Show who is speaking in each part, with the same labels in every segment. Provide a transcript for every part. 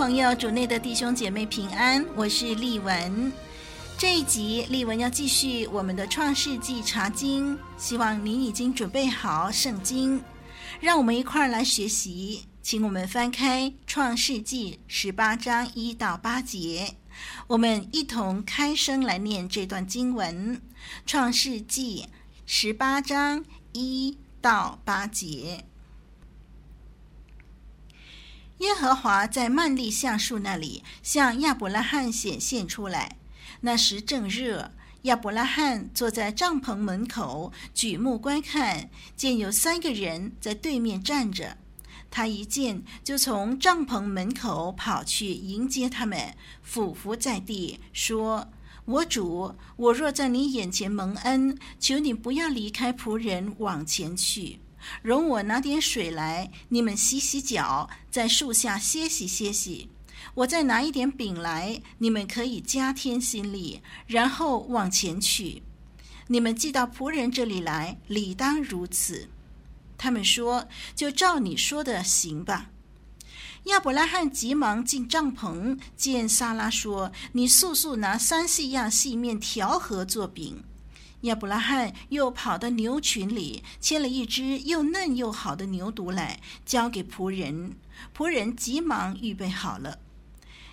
Speaker 1: 朋友，主内的弟兄姐妹平安，我是丽文。这一集丽文要继续我们的《创世纪》查经，希望您已经准备好圣经，让我们一块儿来学习。请我们翻开《创世纪》十八章一到八节，我们一同开声来念这段经文：《创世纪》十八章一到八节。耶和华在曼利橡树那里向亚伯拉罕显现出来。那时正热，亚伯拉罕坐在帐篷门口，举目观看，见有三个人在对面站着。他一见，就从帐篷门口跑去迎接他们，俯伏在地，说：“我主，我若在你眼前蒙恩，求你不要离开仆人，往前去。”容我拿点水来，你们洗洗脚，在树下歇息歇息。我再拿一点饼来，你们可以加添心力，然后往前去。你们寄到仆人这里来，理当如此。他们说：“就照你说的行吧。”亚伯拉罕急忙进帐篷，见撒拉说：“你速速拿三细亚细面调和做饼。”亚伯拉罕又跑到牛群里，牵了一只又嫩又好的牛犊来，交给仆人。仆人急忙预备好了。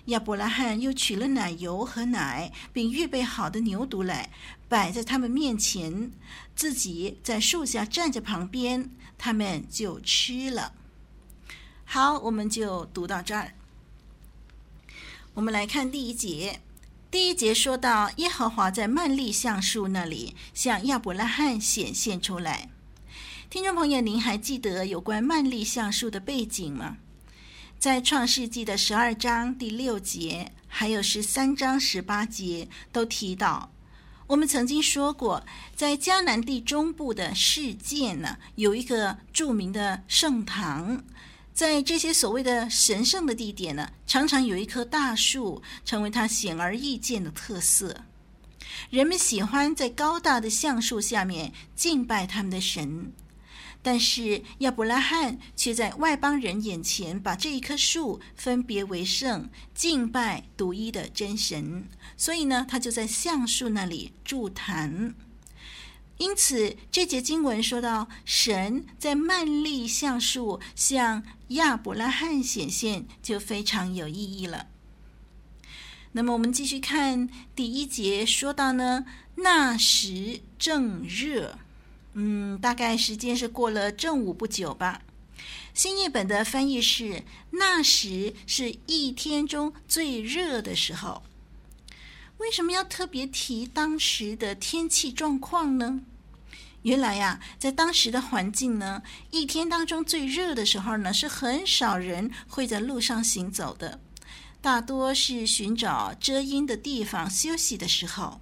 Speaker 1: 亚伯拉罕又取了奶油和奶，并预备好的牛犊来，摆在他们面前，自己在树下站在旁边，他们就吃了。好，我们就读到这儿。我们来看第一节。第一节说到，耶和华在曼利橡树那里向亚伯拉罕显现出来。听众朋友，您还记得有关曼利橡树的背景吗？在创世纪的十二章第六节，还有十三章十八节都提到。我们曾经说过，在迦南地中部的世界呢，有一个著名的圣堂。在这些所谓的神圣的地点呢，常常有一棵大树，成为它显而易见的特色。人们喜欢在高大的橡树下面敬拜他们的神，但是亚伯拉罕却在外邦人眼前把这一棵树分别为圣，敬拜独一的真神。所以呢，他就在橡树那里筑坛。因此，这节经文说到神在曼利橡树向亚伯拉罕显现，就非常有意义了。那么，我们继续看第一节，说到呢，那时正热，嗯，大概时间是过了正午不久吧。新译本的翻译是：那时是一天中最热的时候。为什么要特别提当时的天气状况呢？原来呀，在当时的环境呢，一天当中最热的时候呢，是很少人会在路上行走的，大多是寻找遮阴的地方休息的时候。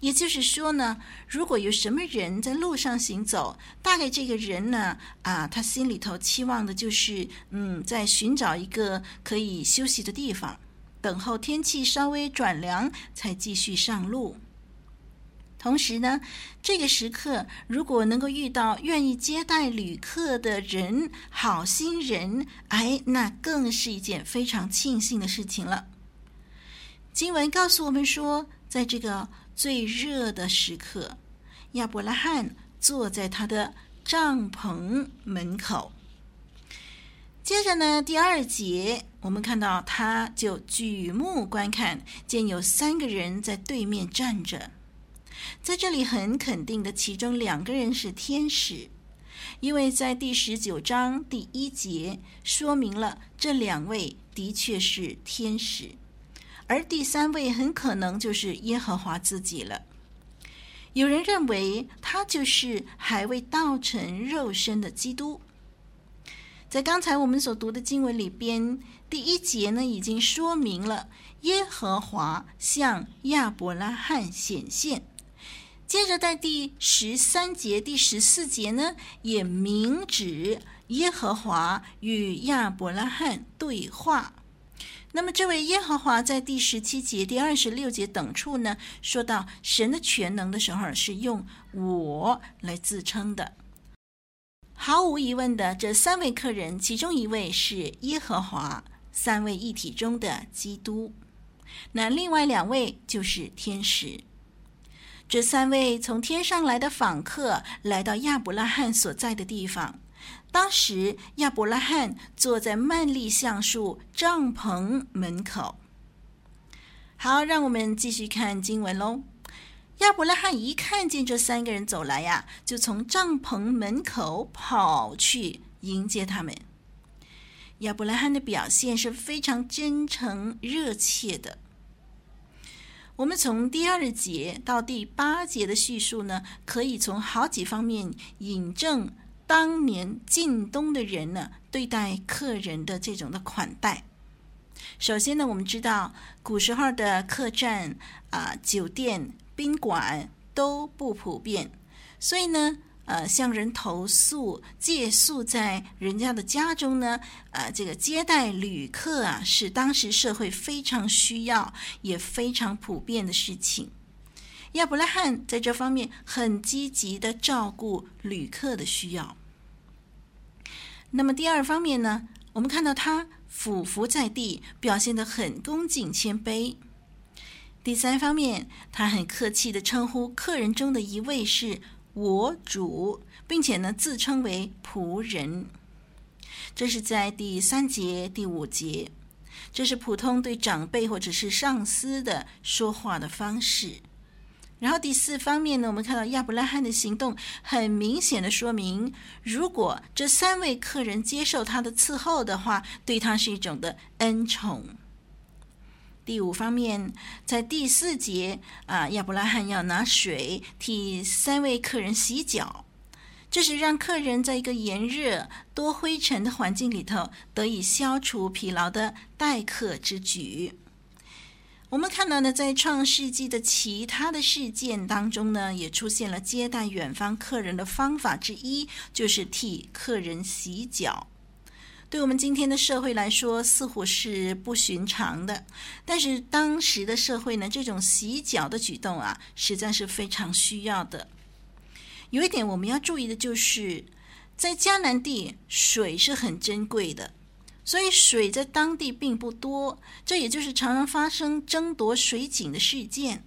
Speaker 1: 也就是说呢，如果有什么人在路上行走，大概这个人呢，啊，他心里头期望的就是，嗯，在寻找一个可以休息的地方。等候天气稍微转凉，才继续上路。同时呢，这个时刻如果能够遇到愿意接待旅客的人、好心人，哎，那更是一件非常庆幸的事情了。经文告诉我们说，在这个最热的时刻，亚伯拉罕坐在他的帐篷门口。接着呢，第二节我们看到，他就举目观看，见有三个人在对面站着。在这里很肯定的，其中两个人是天使，因为在第十九章第一节说明了这两位的确是天使，而第三位很可能就是耶和华自己了。有人认为他就是还未道成肉身的基督。在刚才我们所读的经文里边，第一节呢已经说明了耶和华向亚伯拉罕显现。接着在第十三节、第十四节呢，也明指耶和华与亚伯拉罕对话。那么这位耶和华在第十七节、第二十六节等处呢，说到神的全能的时候，是用我来自称的。毫无疑问的，这三位客人，其中一位是耶和华，三位一体中的基督。那另外两位就是天使。这三位从天上来的访客，来到亚伯拉罕所在的地方。当时亚伯拉罕坐在曼利橡树帐篷门口。好，让我们继续看经文喽。亚伯拉罕一看见这三个人走来呀，就从帐篷门口跑去迎接他们。亚伯拉罕的表现是非常真诚热切的。我们从第二节到第八节的叙述呢，可以从好几方面引证当年近东的人呢对待客人的这种的款待。首先呢，我们知道古时候的客栈啊、酒店。宾馆都不普遍，所以呢，呃，向人投宿、借宿在人家的家中呢，呃，这个接待旅客啊，是当时社会非常需要也非常普遍的事情。亚伯拉罕在这方面很积极的照顾旅客的需要。那么第二方面呢，我们看到他俯伏在地，表现得很恭敬谦卑。第三方面，他很客气地称呼客人中的一位是我主，并且呢自称为仆人。这是在第三节、第五节，这是普通对长辈或者是上司的说话的方式。然后第四方面呢，我们看到亚伯拉罕的行动，很明显的说明，如果这三位客人接受他的伺候的话，对他是一种的恩宠。第五方面，在第四节啊，亚伯拉罕要拿水替三位客人洗脚，这是让客人在一个炎热、多灰尘的环境里头得以消除疲劳的待客之举。我们看到呢，在创世纪的其他的事件当中呢，也出现了接待远方客人的方法之一，就是替客人洗脚。对我们今天的社会来说，似乎是不寻常的。但是当时的社会呢，这种洗脚的举动啊，实在是非常需要的。有一点我们要注意的就是，在迦南地水是很珍贵的，所以水在当地并不多，这也就是常常发生争夺水井的事件。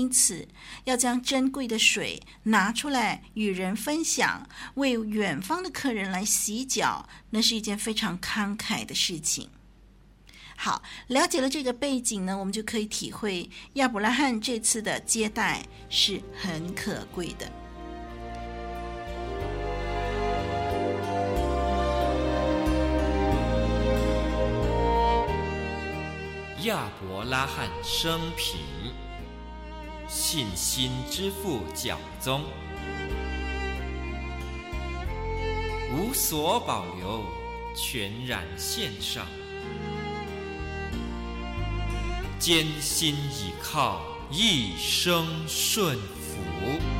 Speaker 1: 因此，要将珍贵的水拿出来与人分享，为远方的客人来洗脚，那是一件非常慷慨的事情。好，了解了这个背景呢，我们就可以体会亚伯拉罕这次的接待是很可贵的。
Speaker 2: 亚伯拉罕生平。信心之父教宗，无所保留，全然献上，艰辛倚靠，一生顺服。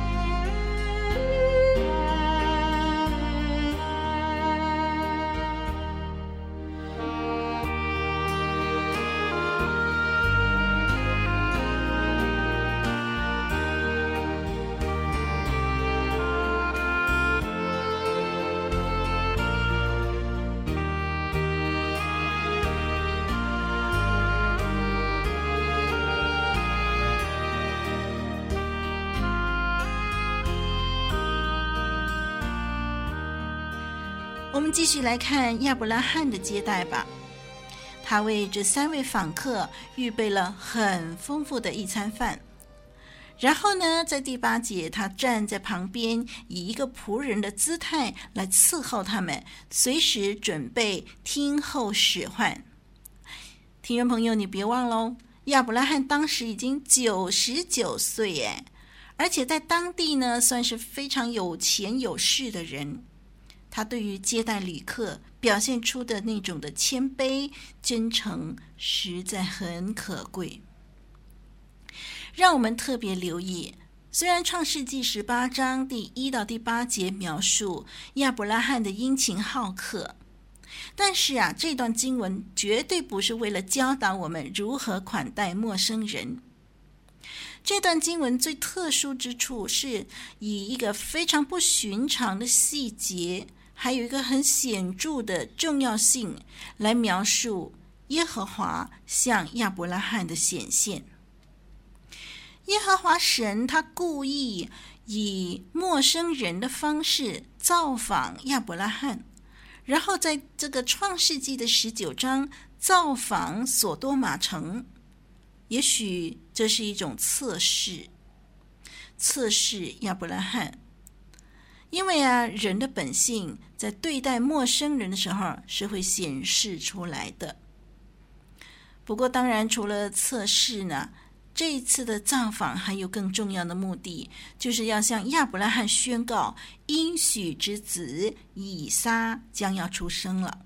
Speaker 1: 我们继续来看亚伯拉罕的接待吧。他为这三位访客预备了很丰富的一餐饭。然后呢，在第八节，他站在旁边，以一个仆人的姿态来伺候他们，随时准备听候使唤。听众朋友，你别忘喽，亚伯拉罕当时已经九十九岁，哎，而且在当地呢，算是非常有钱有势的人。他对于接待旅客表现出的那种的谦卑、真诚，实在很可贵。让我们特别留意，虽然《创世纪》十八章第一到第八节描述亚伯拉罕的殷勤好客，但是啊，这段经文绝对不是为了教导我们如何款待陌生人。这段经文最特殊之处是以一个非常不寻常的细节。还有一个很显著的重要性来描述耶和华向亚伯拉罕的显现。耶和华神他故意以陌生人的方式造访亚伯拉罕，然后在这个创世纪的十九章造访所多玛城。也许这是一种测试，测试亚伯拉罕。因为啊，人的本性在对待陌生人的时候是会显示出来的。不过，当然除了测试呢，这一次的造访还有更重要的目的，就是要向亚伯拉罕宣告应许之子以撒将要出生了。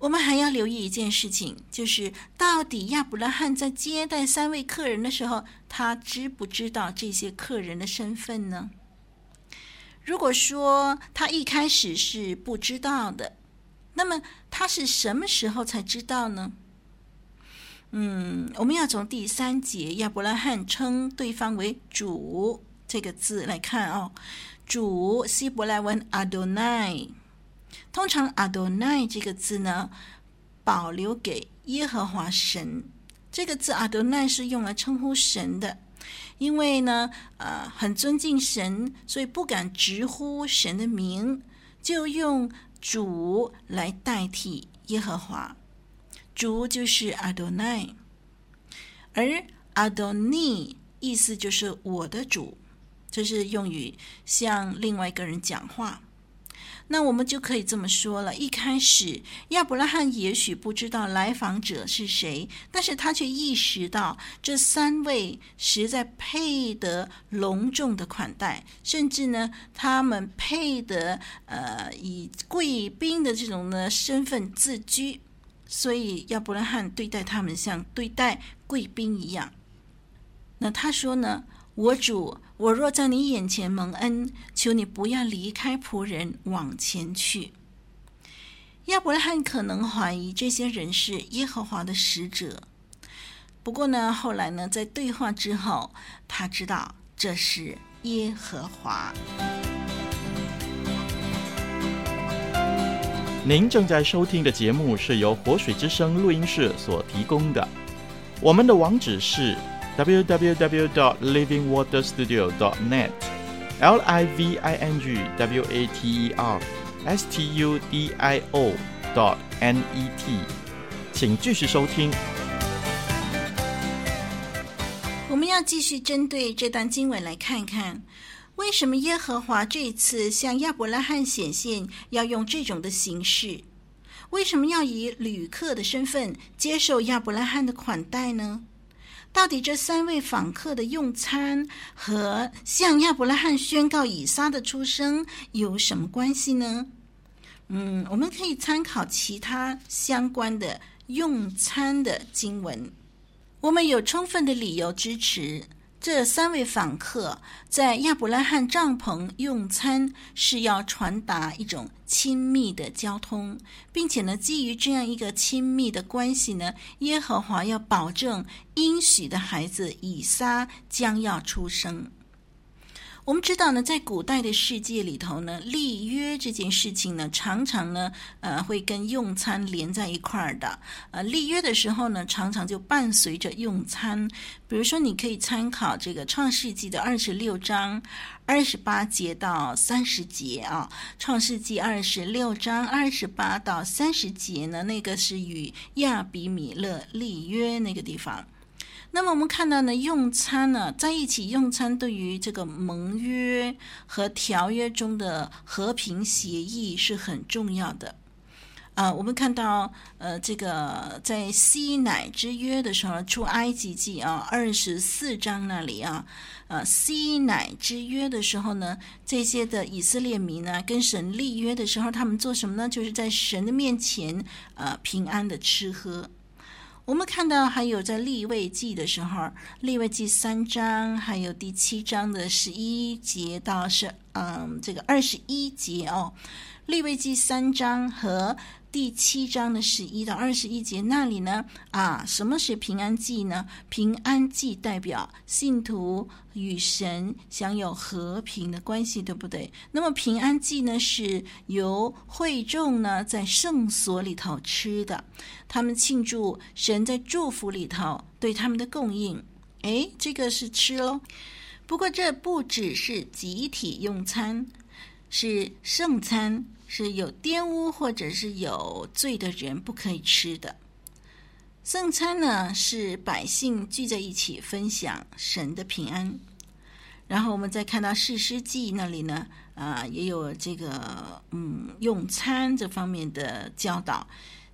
Speaker 1: 我们还要留意一件事情，就是到底亚伯拉罕在接待三位客人的时候，他知不知道这些客人的身份呢？如果说他一开始是不知道的，那么他是什么时候才知道呢？嗯，我们要从第三节亚伯拉罕称对方为主这个字来看哦。主希伯来文阿多奈，通常阿多奈这个字呢，保留给耶和华神。这个字阿多奈是用来称呼神的。因为呢，呃，很尊敬神，所以不敢直呼神的名，就用主来代替耶和华。主就是阿多奈，而阿多尼意思就是我的主，这，就是用于向另外一个人讲话。那我们就可以这么说了：一开始，亚伯拉罕也许不知道来访者是谁，但是他却意识到这三位实在配得隆重的款待，甚至呢，他们配得呃以贵宾的这种呢身份自居，所以亚伯拉罕对待他们像对待贵宾一样。那他说呢？我主，我若在你眼前蒙恩，求你不要离开仆人往前去。亚伯拉罕可能怀疑这些人是耶和华的使者，不过呢，后来呢，在对话之后，他知道这是耶和华。
Speaker 3: 您正在收听的节目是由活水之声录音室所提供的，我们的网址是。www.livingwaterstudio.net L I V I N G W A T E R S T U D I O dot N E T，请继续收听。
Speaker 1: 我们要继续针对这段经文来看看，为什么耶和华这次向亚伯拉罕显现要用这种的形式？为什么要以旅客的身份接受亚伯拉罕的款待呢？到底这三位访客的用餐和向亚伯拉罕宣告以撒的出生有什么关系呢？嗯，我们可以参考其他相关的用餐的经文，我们有充分的理由支持。这三位访客在亚伯拉罕帐篷用餐，是要传达一种亲密的交通，并且呢，基于这样一个亲密的关系呢，耶和华要保证应许的孩子以撒将要出生。我们知道呢，在古代的世界里头呢，立约这件事情呢，常常呢，呃，会跟用餐连在一块儿的。呃，立约的时候呢，常常就伴随着用餐。比如说，你可以参考这个《创世纪》的二十六章二十八节到三十节啊，《创世纪》二十六章二十八到三十节呢，那个是与亚比米勒立约那个地方。那么我们看到呢，用餐呢，在一起用餐，对于这个盟约和条约中的和平协议是很重要的。啊，我们看到呃，这个在西乃之约的时候，出埃及记啊二十四章那里啊，呃，西乃之约的时候呢，这些的以色列民呢，跟神立约的时候，他们做什么呢？就是在神的面前呃平安的吃喝。我们看到还有在立位记的时候，立位记三章，还有第七章的十一节到是嗯这个二十一节哦，利未记三章和。第七章的十一到二十一节那里呢？啊，什么是平安祭呢？平安祭代表信徒与神享有和平的关系，对不对？那么平安祭呢，是由会众呢在圣所里头吃的，他们庆祝神在祝福里头对他们的供应。诶，这个是吃喽。不过这不只是集体用餐，是圣餐。是有玷污或者是有罪的人不可以吃的。圣餐呢，是百姓聚在一起分享神的平安。然后我们再看到士师记那里呢，啊，也有这个嗯用餐这方面的教导。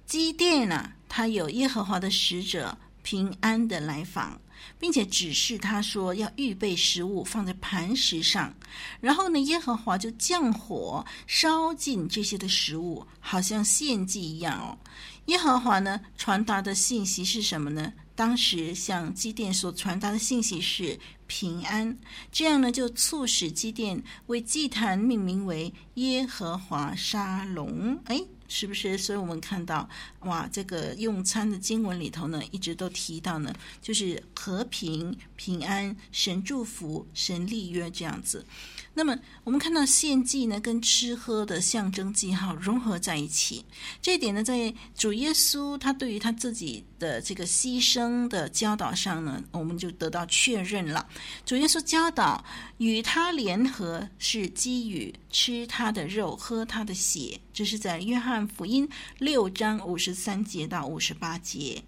Speaker 1: 基甸呢，他有耶和华的使者平安的来访。并且指示他说要预备食物放在磐石上，然后呢，耶和华就降火烧尽这些的食物，好像献祭一样哦。耶和华呢传达的信息是什么呢？当时向基甸所传达的信息是平安，这样呢就促使基甸为祭坛命名为耶和华沙龙。哎。是不是？所以我们看到，哇，这个用餐的经文里头呢，一直都提到呢，就是和平、平安、神祝福、神立约这样子。那么我们看到献祭呢，跟吃喝的象征记号融合在一起，这一点呢，在主耶稣他对于他自己的这个牺牲的教导上呢，我们就得到确认了。主耶稣教导与他联合是基于吃他的肉、喝他的血，这是在约翰福音六章五十三节到五十八节。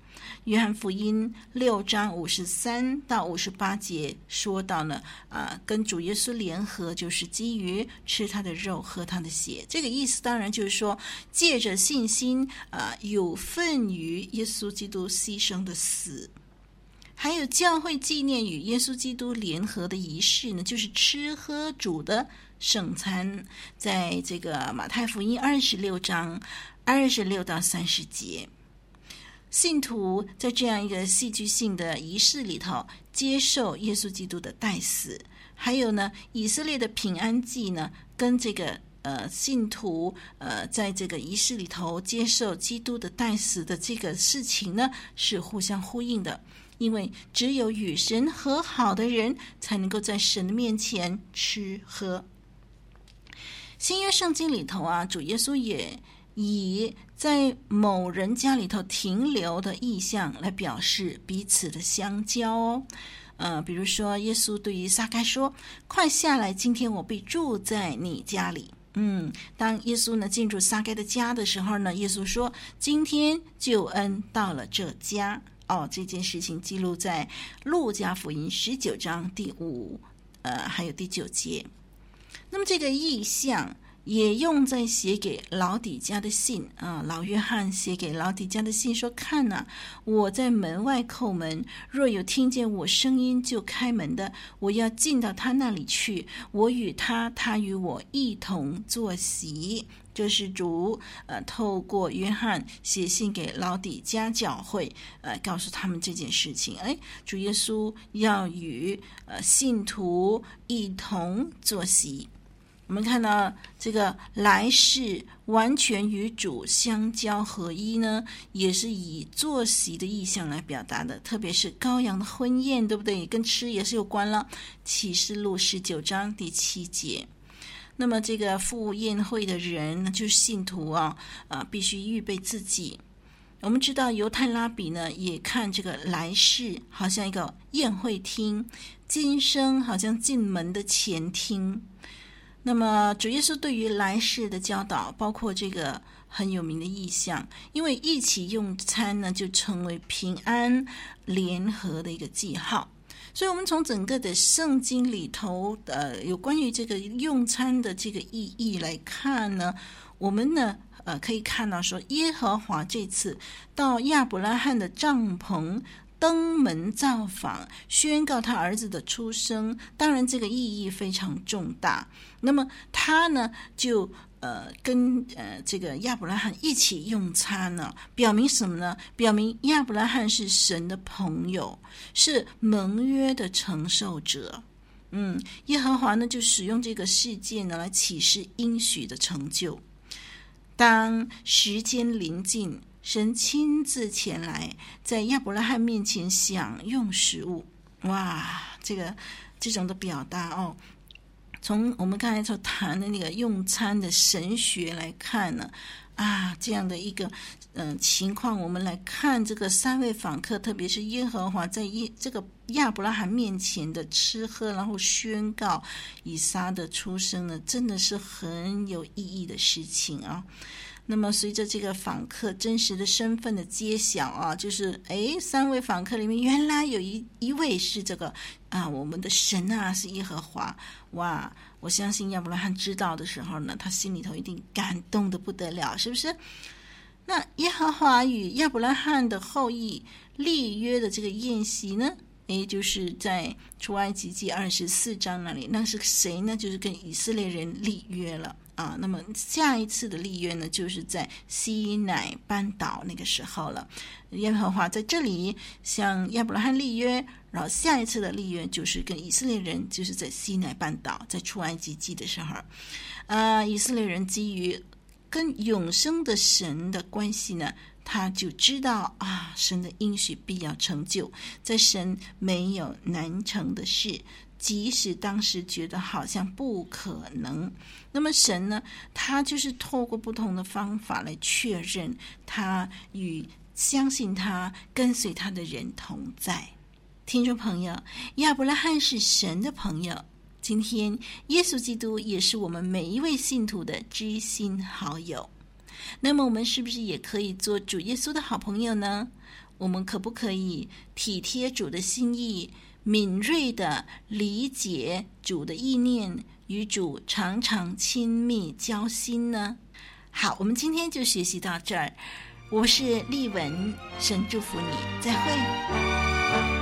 Speaker 1: 约翰福音六章五十三到五十八节说到呢，啊，跟主耶稣联合就是基于吃他的肉、喝他的血。这个意思当然就是说，借着信心，啊，有份于耶稣基督牺牲的死。还有教会纪念与耶稣基督联合的仪式呢，就是吃喝主的圣餐，在这个马太福音二十六章二十六到三十节。信徒在这样一个戏剧性的仪式里头接受耶稣基督的代死，还有呢，以色列的平安祭呢，跟这个呃信徒呃在这个仪式里头接受基督的代死的这个事情呢，是互相呼应的，因为只有与神和好的人才能够在神的面前吃喝。新约圣经里头啊，主耶稣也。以在某人家里头停留的意象来表示彼此的相交哦，呃，比如说耶稣对于撒该说：“快下来，今天我必住在你家里。”嗯，当耶稣呢进入撒该的家的时候呢，耶稣说：“今天救恩到了这家。”哦，这件事情记录在路加福音十九章第五，呃，还有第九节。那么这个意象。也用在写给老底家的信啊，老约翰写给老底家的信说：“看呐、我在门外叩门，若有听见我声音就开门的，我要进到他那里去，我与他，他与我一同坐席。”这是主呃透过约翰写信给老底嘉教会，呃告诉他们这件事情。哎，主耶稣要与呃信徒一同坐席。我们看到这个来世完全与主相交合一呢，也是以坐席的意象来表达的。特别是羔羊的婚宴，对不对？跟吃也是有关了。启示录十九章第七节。那么这个赴宴会的人就是信徒啊，啊，必须预备自己。我们知道犹太拉比呢，也看这个来世好像一个宴会厅，今生好像进门的前厅。那么主耶稣对于来世的教导，包括这个很有名的意象，因为一起用餐呢，就成为平安联合的一个记号。所以，我们从整个的圣经里头，呃，有关于这个用餐的这个意义来看呢，我们呢，呃，可以看到说，耶和华这次到亚伯拉罕的帐篷。登门造访，宣告他儿子的出生，当然这个意义非常重大。那么他呢，就呃跟呃这个亚伯拉罕一起用餐呢，表明什么呢？表明亚伯拉罕是神的朋友，是盟约的承受者。嗯，耶和华呢就使用这个事件呢来启示应许的成就。当时间临近。神亲自前来，在亚伯拉罕面前享用食物，哇，这个这种的表达哦，从我们刚才所谈的那个用餐的神学来看呢，啊，这样的一个嗯、情况，我们来看这个三位访客，特别是耶和华在耶这个亚伯拉罕面前的吃喝，然后宣告以撒的出生呢，真的是很有意义的事情啊。那么，随着这个访客真实的身份的揭晓啊，就是哎，三位访客里面原来有一一位是这个啊，我们的神啊，是耶和华哇！我相信亚伯拉罕知道的时候呢，他心里头一定感动的不得了，是不是？那耶和华与亚伯拉罕的后裔立约的这个宴席呢？也就是在出埃及记二十四章那里，那是谁呢？就是跟以色列人立约了啊。那么下一次的立约呢，就是在西乃半岛那个时候了。耶和华在这里向亚伯拉罕立约，然后下一次的立约就是跟以色列人，就是在西乃半岛，在出埃及记的时候，啊，以色列人基于跟永生的神的关系呢。他就知道啊，神的应许必要成就，在神没有难成的事，即使当时觉得好像不可能，那么神呢，他就是透过不同的方法来确认他与相信他、跟随他的人同在。听众朋友，亚伯拉罕是神的朋友，今天耶稣基督也是我们每一位信徒的知心好友。那么我们是不是也可以做主耶稣的好朋友呢？我们可不可以体贴主的心意，敏锐地理解主的意念，与主常常亲密交心呢？好，我们今天就学习到这儿。我是丽文，神祝福你，再会。